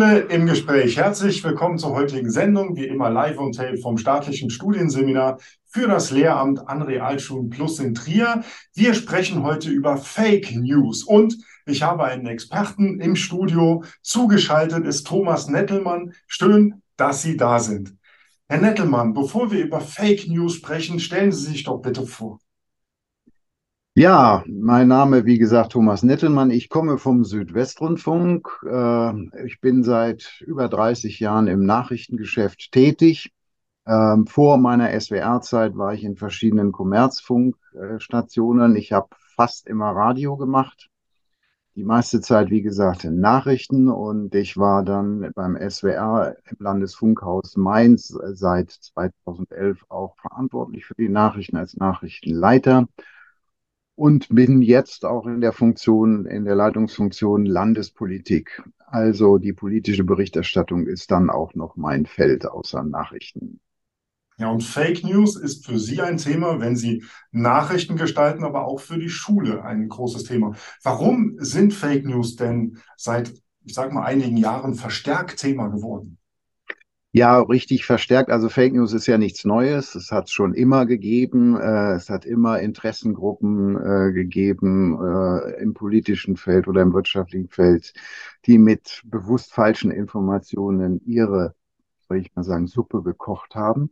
Schule im Gespräch. Herzlich willkommen zur heutigen Sendung, wie immer live und tape vom staatlichen Studienseminar für das Lehramt an Realschulen Plus in Trier. Wir sprechen heute über Fake News und ich habe einen Experten im Studio. Zugeschaltet ist Thomas Nettelmann. Schön, dass Sie da sind. Herr Nettelmann, bevor wir über Fake News sprechen, stellen Sie sich doch bitte vor. Ja, mein Name, wie gesagt, Thomas Nettelmann. Ich komme vom Südwestrundfunk. Äh, ich bin seit über 30 Jahren im Nachrichtengeschäft tätig. Ähm, vor meiner SWR-Zeit war ich in verschiedenen Kommerzfunkstationen. Ich habe fast immer Radio gemacht. Die meiste Zeit, wie gesagt, in Nachrichten. Und ich war dann beim SWR im Landesfunkhaus Mainz seit 2011 auch verantwortlich für die Nachrichten als Nachrichtenleiter und bin jetzt auch in der Funktion, in der Leitungsfunktion Landespolitik. Also die politische Berichterstattung ist dann auch noch mein Feld außer Nachrichten. Ja, und Fake News ist für Sie ein Thema, wenn Sie Nachrichten gestalten, aber auch für die Schule ein großes Thema. Warum sind Fake News denn seit, ich sage mal, einigen Jahren verstärkt Thema geworden? Ja, richtig verstärkt. Also Fake News ist ja nichts Neues. Es hat es schon immer gegeben. Äh, es hat immer Interessengruppen äh, gegeben äh, im politischen Feld oder im wirtschaftlichen Feld, die mit bewusst falschen Informationen ihre, soll ich mal sagen, Suppe gekocht haben.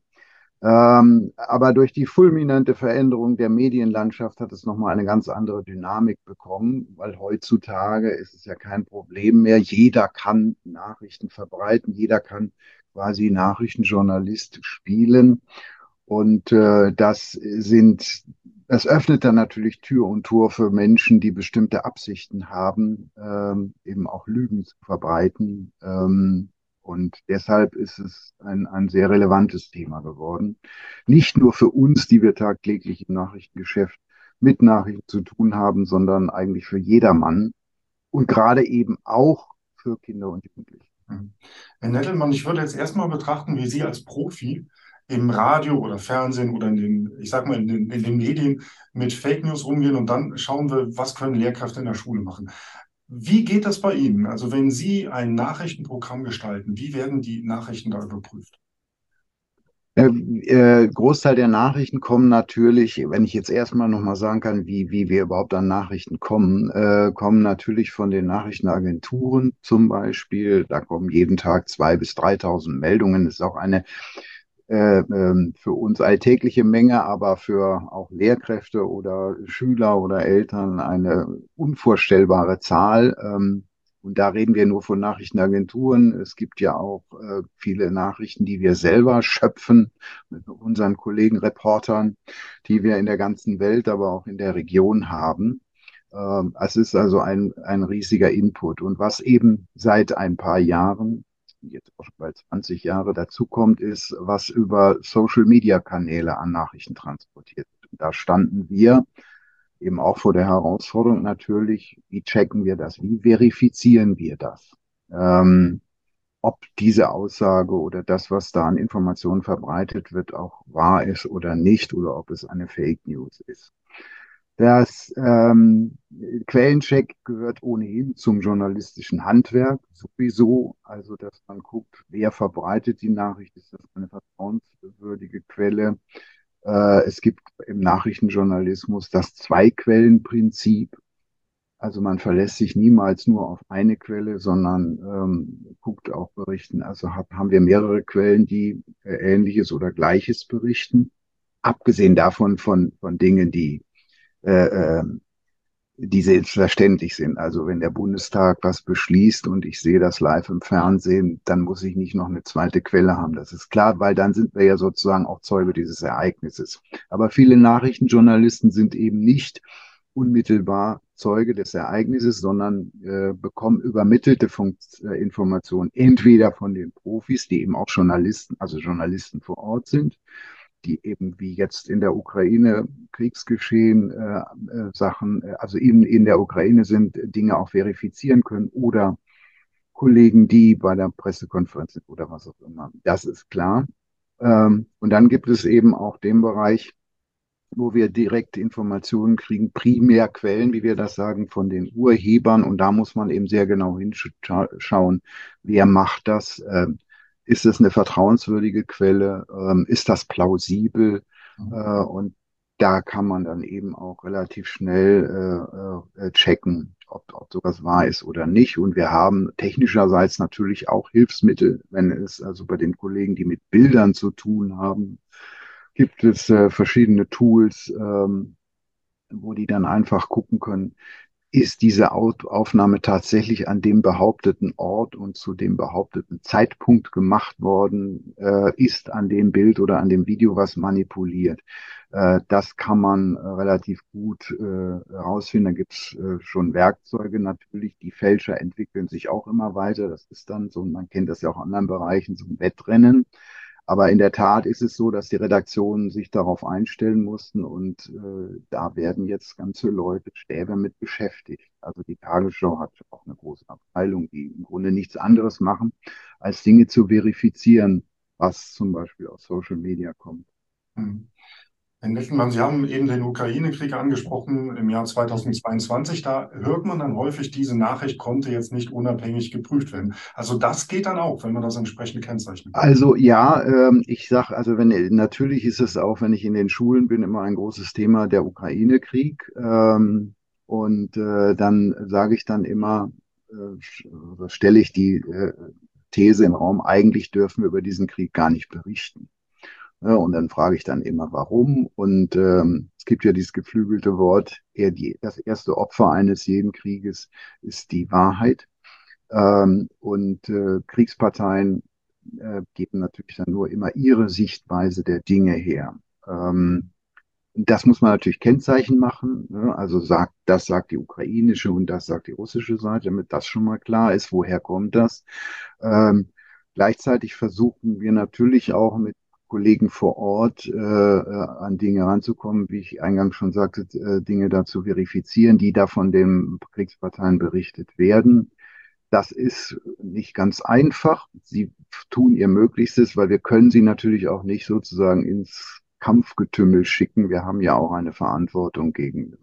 Ähm, aber durch die fulminante Veränderung der Medienlandschaft hat es nochmal eine ganz andere Dynamik bekommen, weil heutzutage ist es ja kein Problem mehr. Jeder kann Nachrichten verbreiten, jeder kann quasi Nachrichtenjournalist spielen. Und äh, das sind, das öffnet dann natürlich Tür und Tor für Menschen, die bestimmte Absichten haben, ähm, eben auch Lügen zu verbreiten. Ähm, und deshalb ist es ein, ein sehr relevantes Thema geworden. Nicht nur für uns, die wir tagtäglich im Nachrichtengeschäft mit Nachrichten zu tun haben, sondern eigentlich für jedermann und gerade eben auch für Kinder und Jugendliche. Herr Nettelmann, ich würde jetzt erstmal betrachten, wie Sie als Profi im Radio oder Fernsehen oder in den, ich sag mal, in den, in den Medien mit Fake News umgehen und dann schauen wir, was können Lehrkräfte in der Schule machen. Wie geht das bei Ihnen? Also wenn Sie ein Nachrichtenprogramm gestalten, wie werden die Nachrichten da überprüft? Äh, Großteil der Nachrichten kommen natürlich, wenn ich jetzt erstmal nochmal sagen kann, wie, wie wir überhaupt an Nachrichten kommen, äh, kommen natürlich von den Nachrichtenagenturen zum Beispiel. Da kommen jeden Tag 2.000 bis 3.000 Meldungen. Das ist auch eine äh, ähm, für uns alltägliche Menge, aber für auch Lehrkräfte oder Schüler oder Eltern eine unvorstellbare Zahl. Ähm, und da reden wir nur von Nachrichtenagenturen. Es gibt ja auch äh, viele Nachrichten, die wir selber schöpfen mit unseren Kollegen Reportern, die wir in der ganzen Welt, aber auch in der Region haben. Ähm, es ist also ein, ein riesiger Input. Und was eben seit ein paar Jahren, jetzt auch schon bald 20 Jahre dazukommt, ist, was über Social-Media-Kanäle an Nachrichten transportiert wird. Und da standen wir eben auch vor der Herausforderung natürlich, wie checken wir das, wie verifizieren wir das, ähm, ob diese Aussage oder das, was da an Informationen verbreitet wird, auch wahr ist oder nicht, oder ob es eine Fake News ist. Das ähm, Quellencheck gehört ohnehin zum journalistischen Handwerk sowieso, also dass man guckt, wer verbreitet die Nachricht, ist das eine vertrauenswürdige Quelle, äh, es gibt im Nachrichtenjournalismus das Zwei-Quellen-Prinzip. Also man verlässt sich niemals nur auf eine Quelle, sondern ähm, guckt auch berichten. Also hab, haben wir mehrere Quellen, die äh, Ähnliches oder Gleiches berichten. Abgesehen davon von, von Dingen, die äh, äh, die selbstverständlich sind. Also wenn der Bundestag was beschließt und ich sehe das live im Fernsehen, dann muss ich nicht noch eine zweite Quelle haben. Das ist klar, weil dann sind wir ja sozusagen auch Zeuge dieses Ereignisses. Aber viele Nachrichtenjournalisten sind eben nicht unmittelbar Zeuge des Ereignisses, sondern äh, bekommen übermittelte Funkt äh, Informationen entweder von den Profis, die eben auch Journalisten, also Journalisten vor Ort sind, die eben wie jetzt in der Ukraine Kriegsgeschehen äh, äh, Sachen, äh, also in, in der Ukraine sind, Dinge auch verifizieren können oder Kollegen, die bei der Pressekonferenz sind oder was auch immer. Das ist klar. Ähm, und dann gibt es eben auch den Bereich, wo wir direkt Informationen kriegen, Primärquellen, wie wir das sagen, von den Urhebern. Und da muss man eben sehr genau hinschauen, wer macht das? Ähm, ist es eine vertrauenswürdige Quelle? Ähm, ist das plausibel? Mhm. Äh, und da kann man dann eben auch relativ schnell äh, äh, checken, ob, ob sowas wahr ist oder nicht. Und wir haben technischerseits natürlich auch Hilfsmittel, wenn es also bei den Kollegen, die mit Bildern zu tun haben, gibt es äh, verschiedene Tools, ähm, wo die dann einfach gucken können, ist diese Aufnahme tatsächlich an dem behaupteten Ort und zu dem behaupteten Zeitpunkt gemacht worden, äh, ist an dem Bild oder an dem Video was manipuliert. Äh, das kann man äh, relativ gut äh, herausfinden. Da gibt's äh, schon Werkzeuge natürlich. Die Fälscher entwickeln sich auch immer weiter. Das ist dann so, man kennt das ja auch in anderen Bereichen, so ein Wettrennen. Aber in der Tat ist es so, dass die Redaktionen sich darauf einstellen mussten und äh, da werden jetzt ganze Leute, Stäbe mit beschäftigt. Also die Tagesschau hat auch eine große Abteilung, die im Grunde nichts anderes machen, als Dinge zu verifizieren, was zum Beispiel aus Social Media kommt. Herr Nettelmann, Sie haben eben den Ukraine-Krieg angesprochen im Jahr 2022. Da hört man dann häufig, diese Nachricht konnte jetzt nicht unabhängig geprüft werden. Also das geht dann auch, wenn man das entsprechend kennzeichnet. Also ja, ähm, ich sage, also wenn natürlich ist es auch, wenn ich in den Schulen bin, immer ein großes Thema der Ukraine-Krieg. Ähm, und äh, dann sage ich dann immer, äh, stelle ich die äh, These im Raum, eigentlich dürfen wir über diesen Krieg gar nicht berichten. Ja, und dann frage ich dann immer, warum. Und ähm, es gibt ja dieses geflügelte Wort, eher die, das erste Opfer eines jeden Krieges ist die Wahrheit. Ähm, und äh, Kriegsparteien äh, geben natürlich dann nur immer ihre Sichtweise der Dinge her. Ähm, das muss man natürlich Kennzeichen machen. Ne? Also sagt, das sagt die ukrainische und das sagt die russische Seite, damit das schon mal klar ist, woher kommt das. Ähm, gleichzeitig versuchen wir natürlich auch mit Kollegen vor Ort äh, äh, an Dinge ranzukommen, wie ich eingangs schon sagte, äh, Dinge dazu verifizieren, die da von den Kriegsparteien berichtet werden. Das ist nicht ganz einfach. Sie tun ihr Möglichstes, weil wir können sie natürlich auch nicht sozusagen ins Kampfgetümmel schicken. Wir haben ja auch eine Verantwortung gegen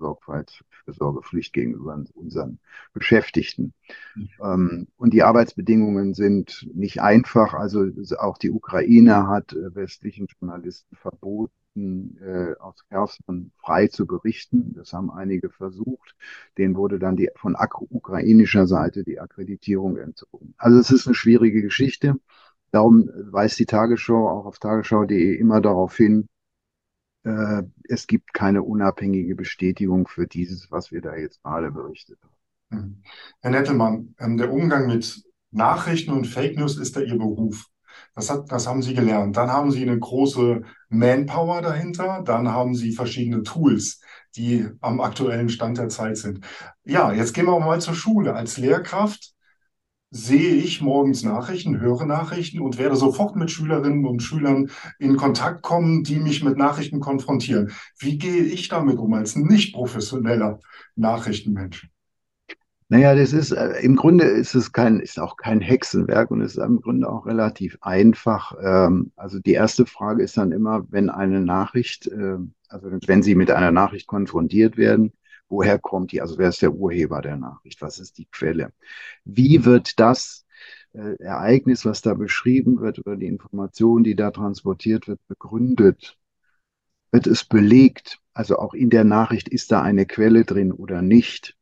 Sorgfaltsfürsorgepflicht gegenüber unseren Beschäftigten. Mhm. Und die Arbeitsbedingungen sind nicht einfach. Also auch die Ukraine hat äh, westlichen Journalisten verboten, äh, aus Kherson frei zu berichten. Das haben einige versucht. Denen wurde dann die, von ukrainischer Seite die Akkreditierung entzogen. Also es ist eine schwierige Geschichte. Darum weist die Tagesschau auch auf tagesschau.de immer darauf hin, äh, es gibt keine unabhängige Bestätigung für dieses, was wir da jetzt gerade berichtet haben. Mhm. Herr Nettelmann, ähm, der Umgang mit Nachrichten und Fake News ist ja Ihr Beruf. Das, hat, das haben Sie gelernt. Dann haben Sie eine große Manpower dahinter. Dann haben Sie verschiedene Tools, die am aktuellen Stand der Zeit sind. Ja, jetzt gehen wir mal zur Schule. Als Lehrkraft sehe ich morgens Nachrichten, höre Nachrichten und werde sofort mit Schülerinnen und Schülern in Kontakt kommen, die mich mit Nachrichten konfrontieren. Wie gehe ich damit um als nicht professioneller Nachrichtenmensch? Naja, das ist äh, im Grunde ist es kein, ist auch kein Hexenwerk und ist im Grunde auch relativ einfach. Ähm, also die erste Frage ist dann immer, wenn eine Nachricht, äh, also wenn Sie mit einer Nachricht konfrontiert werden, Woher kommt die? Also wer ist der Urheber der Nachricht? Was ist die Quelle? Wie wird das äh, Ereignis, was da beschrieben wird, oder die Information, die da transportiert wird, begründet? Wird es belegt? Also auch in der Nachricht ist da eine Quelle drin oder nicht?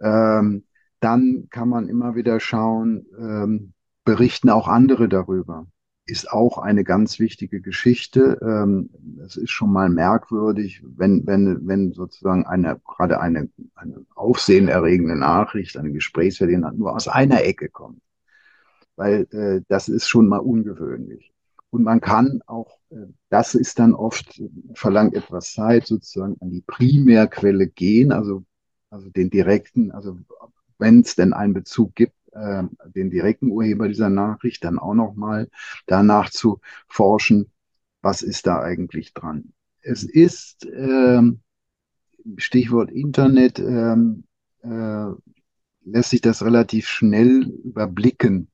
Ähm, dann kann man immer wieder schauen, ähm, berichten auch andere darüber ist auch eine ganz wichtige Geschichte. Ähm, es ist schon mal merkwürdig, wenn, wenn, wenn sozusagen eine, gerade eine, eine aufsehenerregende Nachricht, eine Gesprächsverlegenheit nur aus einer Ecke kommt. Weil äh, das ist schon mal ungewöhnlich. Und man kann auch, äh, das ist dann oft, verlangt etwas Zeit, sozusagen an die Primärquelle gehen, also, also den direkten, also wenn es denn einen Bezug gibt äh, den direkten Urheber dieser Nachricht, dann auch nochmal danach zu forschen, was ist da eigentlich dran. Es ist, äh, Stichwort Internet, äh, äh, lässt sich das relativ schnell überblicken,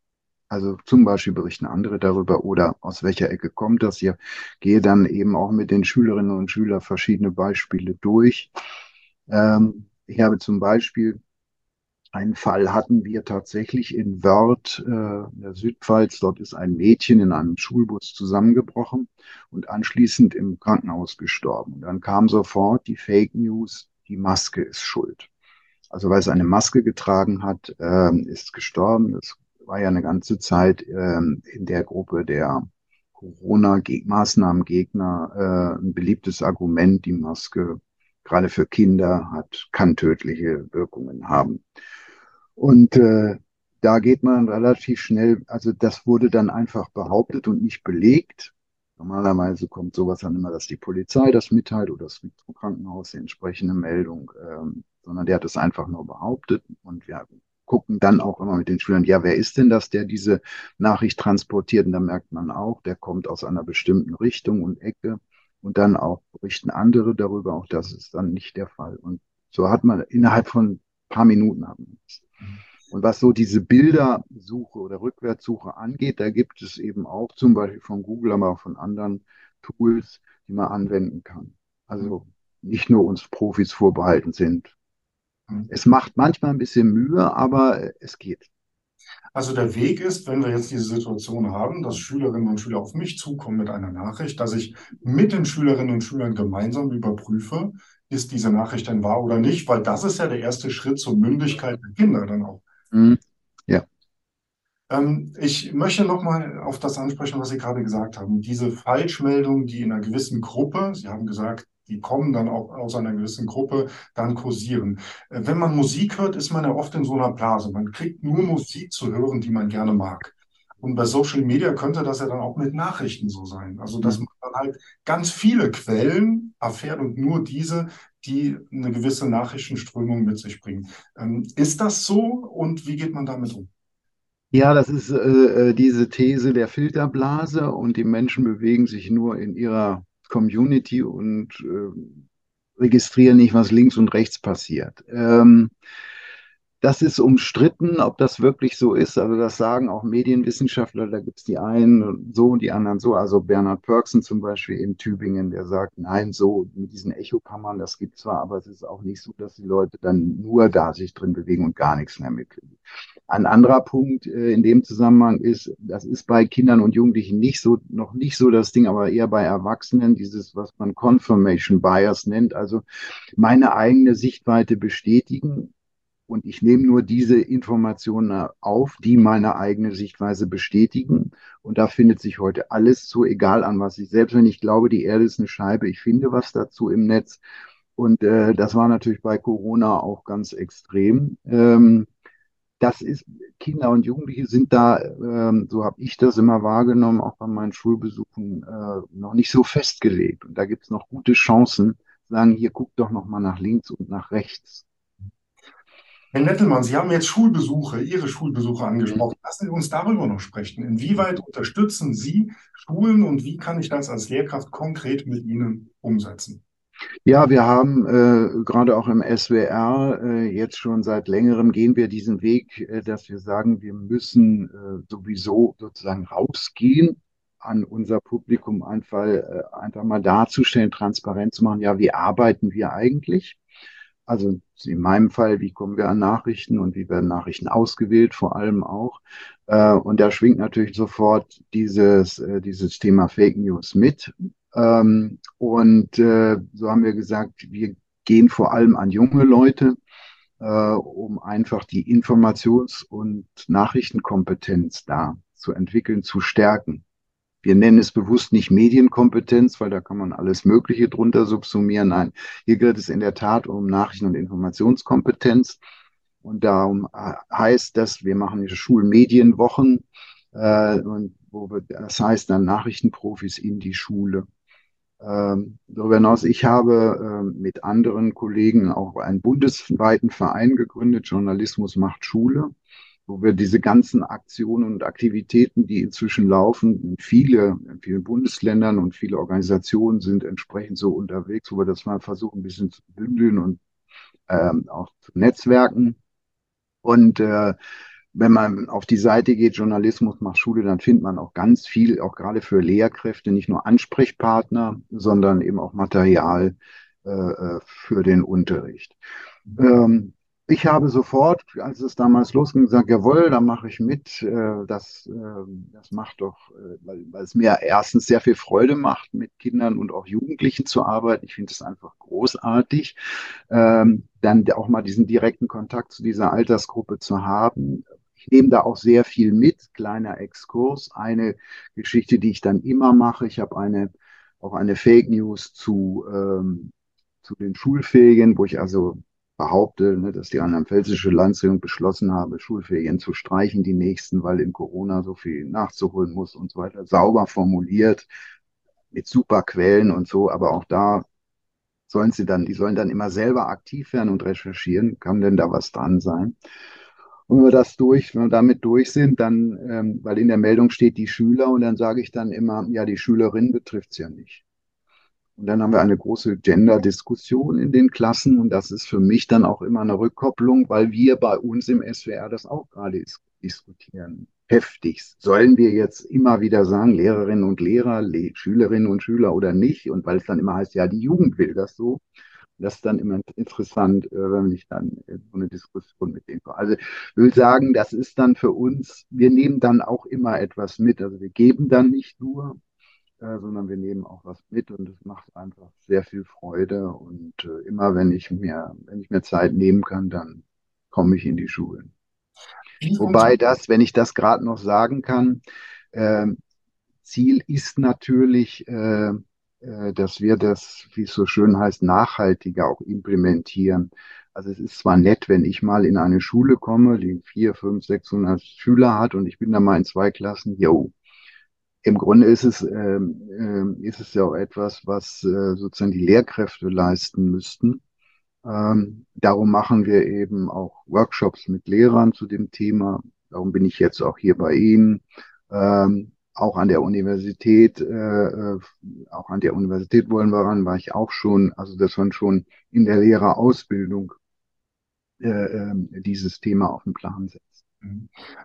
Also zum Beispiel berichten andere darüber oder aus welcher Ecke kommt das hier. Gehe dann eben auch mit den Schülerinnen und Schülern verschiedene Beispiele durch. Ähm, ich habe zum Beispiel einen Fall hatten wir tatsächlich in Wörth, äh, in der Südpfalz. Dort ist ein Mädchen in einem Schulbus zusammengebrochen und anschließend im Krankenhaus gestorben. Und dann kam sofort die Fake News, die Maske ist schuld. Also weil es eine Maske getragen hat, äh, ist gestorben. Das war ja eine ganze Zeit äh, in der Gruppe der Corona-Maßnahmengegner äh, ein beliebtes Argument, die Maske gerade für Kinder hat, kann tödliche Wirkungen haben. Und äh, da geht man relativ schnell, also das wurde dann einfach behauptet und nicht belegt. Normalerweise kommt sowas dann immer, dass die Polizei das mitteilt oder das Krankenhaus die entsprechende Meldung, ähm, sondern der hat es einfach nur behauptet und wir gucken dann auch immer mit den Schülern, ja, wer ist denn das, der diese Nachricht transportiert? Und da merkt man auch, der kommt aus einer bestimmten Richtung und Ecke und dann auch berichten andere darüber, auch das ist dann nicht der Fall. Und so hat man innerhalb von ein paar Minuten haben und was so diese Bildersuche oder Rückwärtssuche angeht, da gibt es eben auch zum Beispiel von Google, aber auch von anderen Tools, die man anwenden kann. Also nicht nur uns Profis vorbehalten sind. Mhm. Es macht manchmal ein bisschen Mühe, aber es geht. Also der Weg ist, wenn wir jetzt diese Situation haben, dass Schülerinnen und Schüler auf mich zukommen mit einer Nachricht, dass ich mit den Schülerinnen und Schülern gemeinsam überprüfe, ist diese Nachricht denn wahr oder nicht, weil das ist ja der erste Schritt zur Mündigkeit der Kinder dann auch. Mhm. Ja. Ähm, ich möchte nochmal auf das ansprechen, was Sie gerade gesagt haben. Diese Falschmeldungen, die in einer gewissen Gruppe, Sie haben gesagt, die kommen dann auch aus einer gewissen Gruppe, dann kursieren. Äh, wenn man Musik hört, ist man ja oft in so einer Blase. Man kriegt nur Musik zu hören, die man gerne mag. Und bei Social Media könnte das ja dann auch mit Nachrichten so sein. Also, dass mhm. man dann halt ganz viele Quellen erfährt und nur diese, die eine gewisse Nachrichtenströmung mit sich bringen. Ähm, ist das so und wie geht man damit um? Ja, das ist äh, äh, diese These der Filterblase und die Menschen bewegen sich nur in ihrer Community und äh, registrieren nicht, was links und rechts passiert. Ähm, das ist umstritten, ob das wirklich so ist. Also das sagen auch Medienwissenschaftler, da gibt es die einen so und die anderen so. Also Bernhard Pörksen zum Beispiel in Tübingen, der sagt, nein, so mit diesen Echokammern, das gibt zwar, aber es ist auch nicht so, dass die Leute dann nur da sich drin bewegen und gar nichts mehr mitkriegen. Ein anderer Punkt äh, in dem Zusammenhang ist, das ist bei Kindern und Jugendlichen nicht so, noch nicht so das Ding, aber eher bei Erwachsenen, dieses, was man Confirmation Bias nennt, also meine eigene Sichtweite bestätigen und ich nehme nur diese Informationen auf, die meine eigene Sichtweise bestätigen. Und da findet sich heute alles so egal an, was ich, selbst wenn ich glaube, die Erde ist eine Scheibe, ich finde was dazu im Netz. Und äh, das war natürlich bei Corona auch ganz extrem. Ähm, das ist, Kinder und Jugendliche sind da, ähm, so habe ich das immer wahrgenommen, auch bei meinen Schulbesuchen, äh, noch nicht so festgelegt. Und da gibt es noch gute Chancen, sagen, hier guckt doch noch mal nach links und nach rechts. Herr Nettelmann, Sie haben jetzt Schulbesuche, Ihre Schulbesuche angesprochen. Lassen Sie uns darüber noch sprechen. Inwieweit unterstützen Sie Schulen und wie kann ich das als Lehrkraft konkret mit Ihnen umsetzen? Ja, wir haben äh, gerade auch im SWR äh, jetzt schon seit längerem gehen wir diesen Weg, äh, dass wir sagen, wir müssen äh, sowieso sozusagen rausgehen an unser Publikum einfach, äh, einfach mal darzustellen, transparent zu machen, ja, wie arbeiten wir eigentlich? Also in meinem Fall, wie kommen wir an Nachrichten und wie werden Nachrichten ausgewählt, vor allem auch. Äh, und da schwingt natürlich sofort dieses, äh, dieses Thema Fake News mit. Ähm, und äh, so haben wir gesagt, wir gehen vor allem an junge Leute, um einfach die Informations- und Nachrichtenkompetenz da zu entwickeln, zu stärken. Wir nennen es bewusst nicht Medienkompetenz, weil da kann man alles Mögliche drunter subsumieren. Nein, hier geht es in der Tat um Nachrichten- und Informationskompetenz. Und darum äh, heißt das, wir machen Schulmedienwochen, äh, und wo wir, das heißt dann Nachrichtenprofis in die Schule. Ähm, darüber hinaus, ich habe äh, mit anderen Kollegen auch einen bundesweiten Verein gegründet, Journalismus macht Schule wo wir diese ganzen Aktionen und Aktivitäten, die inzwischen laufen, viele, in vielen Bundesländern und viele Organisationen sind entsprechend so unterwegs, wo wir das mal versuchen, ein bisschen zu bündeln und ähm, auch zu netzwerken. Und äh, wenn man auf die Seite geht, Journalismus macht Schule, dann findet man auch ganz viel, auch gerade für Lehrkräfte, nicht nur Ansprechpartner, sondern eben auch Material äh, äh für den Unterricht. Ähm, ich habe sofort, als es damals losging, gesagt, jawohl, da mache ich mit. Äh, das, ähm, das macht doch, äh, weil, weil es mir erstens sehr viel Freude macht, mit Kindern und auch Jugendlichen zu arbeiten. Ich finde es einfach großartig, ähm, dann auch mal diesen direkten Kontakt zu dieser Altersgruppe zu haben. Ich nehme da auch sehr viel mit, kleiner Exkurs. Eine Geschichte, die ich dann immer mache, ich habe eine, auch eine Fake News zu, ähm, zu den Schulfähigen, wo ich also behaupte, ne, dass die rheinland-pfälzische Landesregierung beschlossen habe, Schulferien zu streichen, die nächsten, weil in Corona so viel nachzuholen muss und so weiter. Sauber formuliert, mit super Quellen und so, aber auch da sollen sie dann, die sollen dann immer selber aktiv werden und recherchieren. Kann denn da was dran sein? Und wenn wir das durch, wenn wir damit durch sind, dann, ähm, weil in der Meldung steht die Schüler und dann sage ich dann immer, ja, die Schülerin betrifft es ja nicht. Und dann haben wir eine große Gender-Diskussion in den Klassen und das ist für mich dann auch immer eine Rückkopplung, weil wir bei uns im SWR das auch gerade diskutieren. Heftigst. Sollen wir jetzt immer wieder sagen, Lehrerinnen und Lehrer, Le Schülerinnen und Schüler oder nicht? Und weil es dann immer heißt, ja, die Jugend will das so. Das ist dann immer interessant, äh, wenn ich dann so eine Diskussion mit denen komme. Also ich will sagen, das ist dann für uns, wir nehmen dann auch immer etwas mit. Also wir geben dann nicht nur, äh, sondern wir nehmen auch was mit und es macht einfach sehr viel Freude. Und äh, immer wenn ich mir, wenn ich mir Zeit nehmen kann, dann komme ich in die Schulen. Wobei das, wenn ich das gerade noch sagen kann, äh, Ziel ist natürlich, äh, äh, dass wir das, wie es so schön heißt, nachhaltiger auch implementieren. Also es ist zwar nett, wenn ich mal in eine Schule komme, die vier, fünf, 600 Schüler hat und ich bin da mal in zwei Klassen, jo, im Grunde ist es, ähm, äh, ist es ja auch etwas, was äh, sozusagen die Lehrkräfte leisten müssten. Ähm, darum machen wir eben auch Workshops mit Lehrern zu dem Thema. Darum bin ich jetzt auch hier bei Ihnen. Ähm, auch an der Universität, äh, äh auch an der Universität wollen wir ran, war ich auch schon, also dass man schon in der Lehrerausbildung äh, äh, dieses Thema auf den Plan setzt.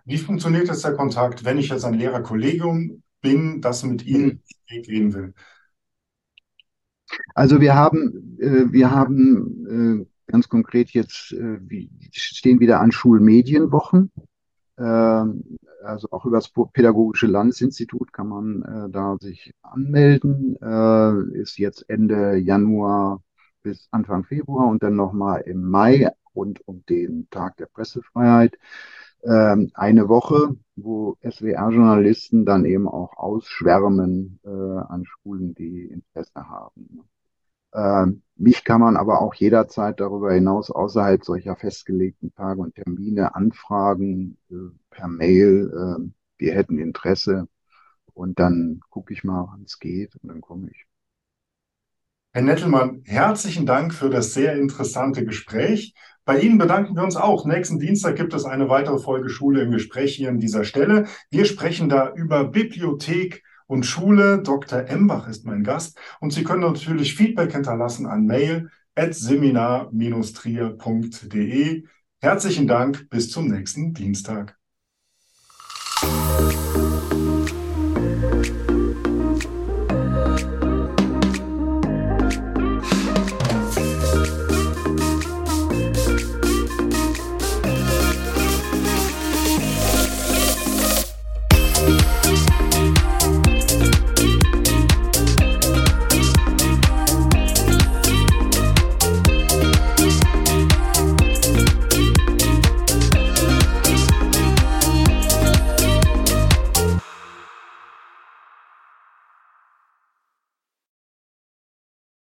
Wie funktioniert jetzt der Kontakt, wenn ich jetzt ein Lehrerkollegium bin, das mit Ihnen mhm. gehen will? Also wir haben, äh, wir haben äh, ganz konkret jetzt, äh, wie, stehen wieder an Schulmedienwochen. Äh, also auch über das Pädagogische Landesinstitut kann man äh, da sich anmelden. Äh, ist jetzt Ende Januar bis Anfang Februar und dann nochmal im Mai rund um den Tag der Pressefreiheit ähm, eine Woche, wo SWR-Journalisten dann eben auch ausschwärmen äh, an Schulen, die Interesse haben. Ähm, mich kann man aber auch jederzeit darüber hinaus außerhalb solcher festgelegten Tage und Termine anfragen äh, per Mail. Äh, wir hätten Interesse und dann gucke ich mal, wann es geht und dann komme ich. Herr Nettelmann, herzlichen Dank für das sehr interessante Gespräch. Bei Ihnen bedanken wir uns auch. Nächsten Dienstag gibt es eine weitere Folge Schule im Gespräch hier an dieser Stelle. Wir sprechen da über Bibliothek und Schule. Dr. Embach ist mein Gast. Und Sie können natürlich Feedback hinterlassen an mail at seminar-trier.de. Herzlichen Dank. Bis zum nächsten Dienstag.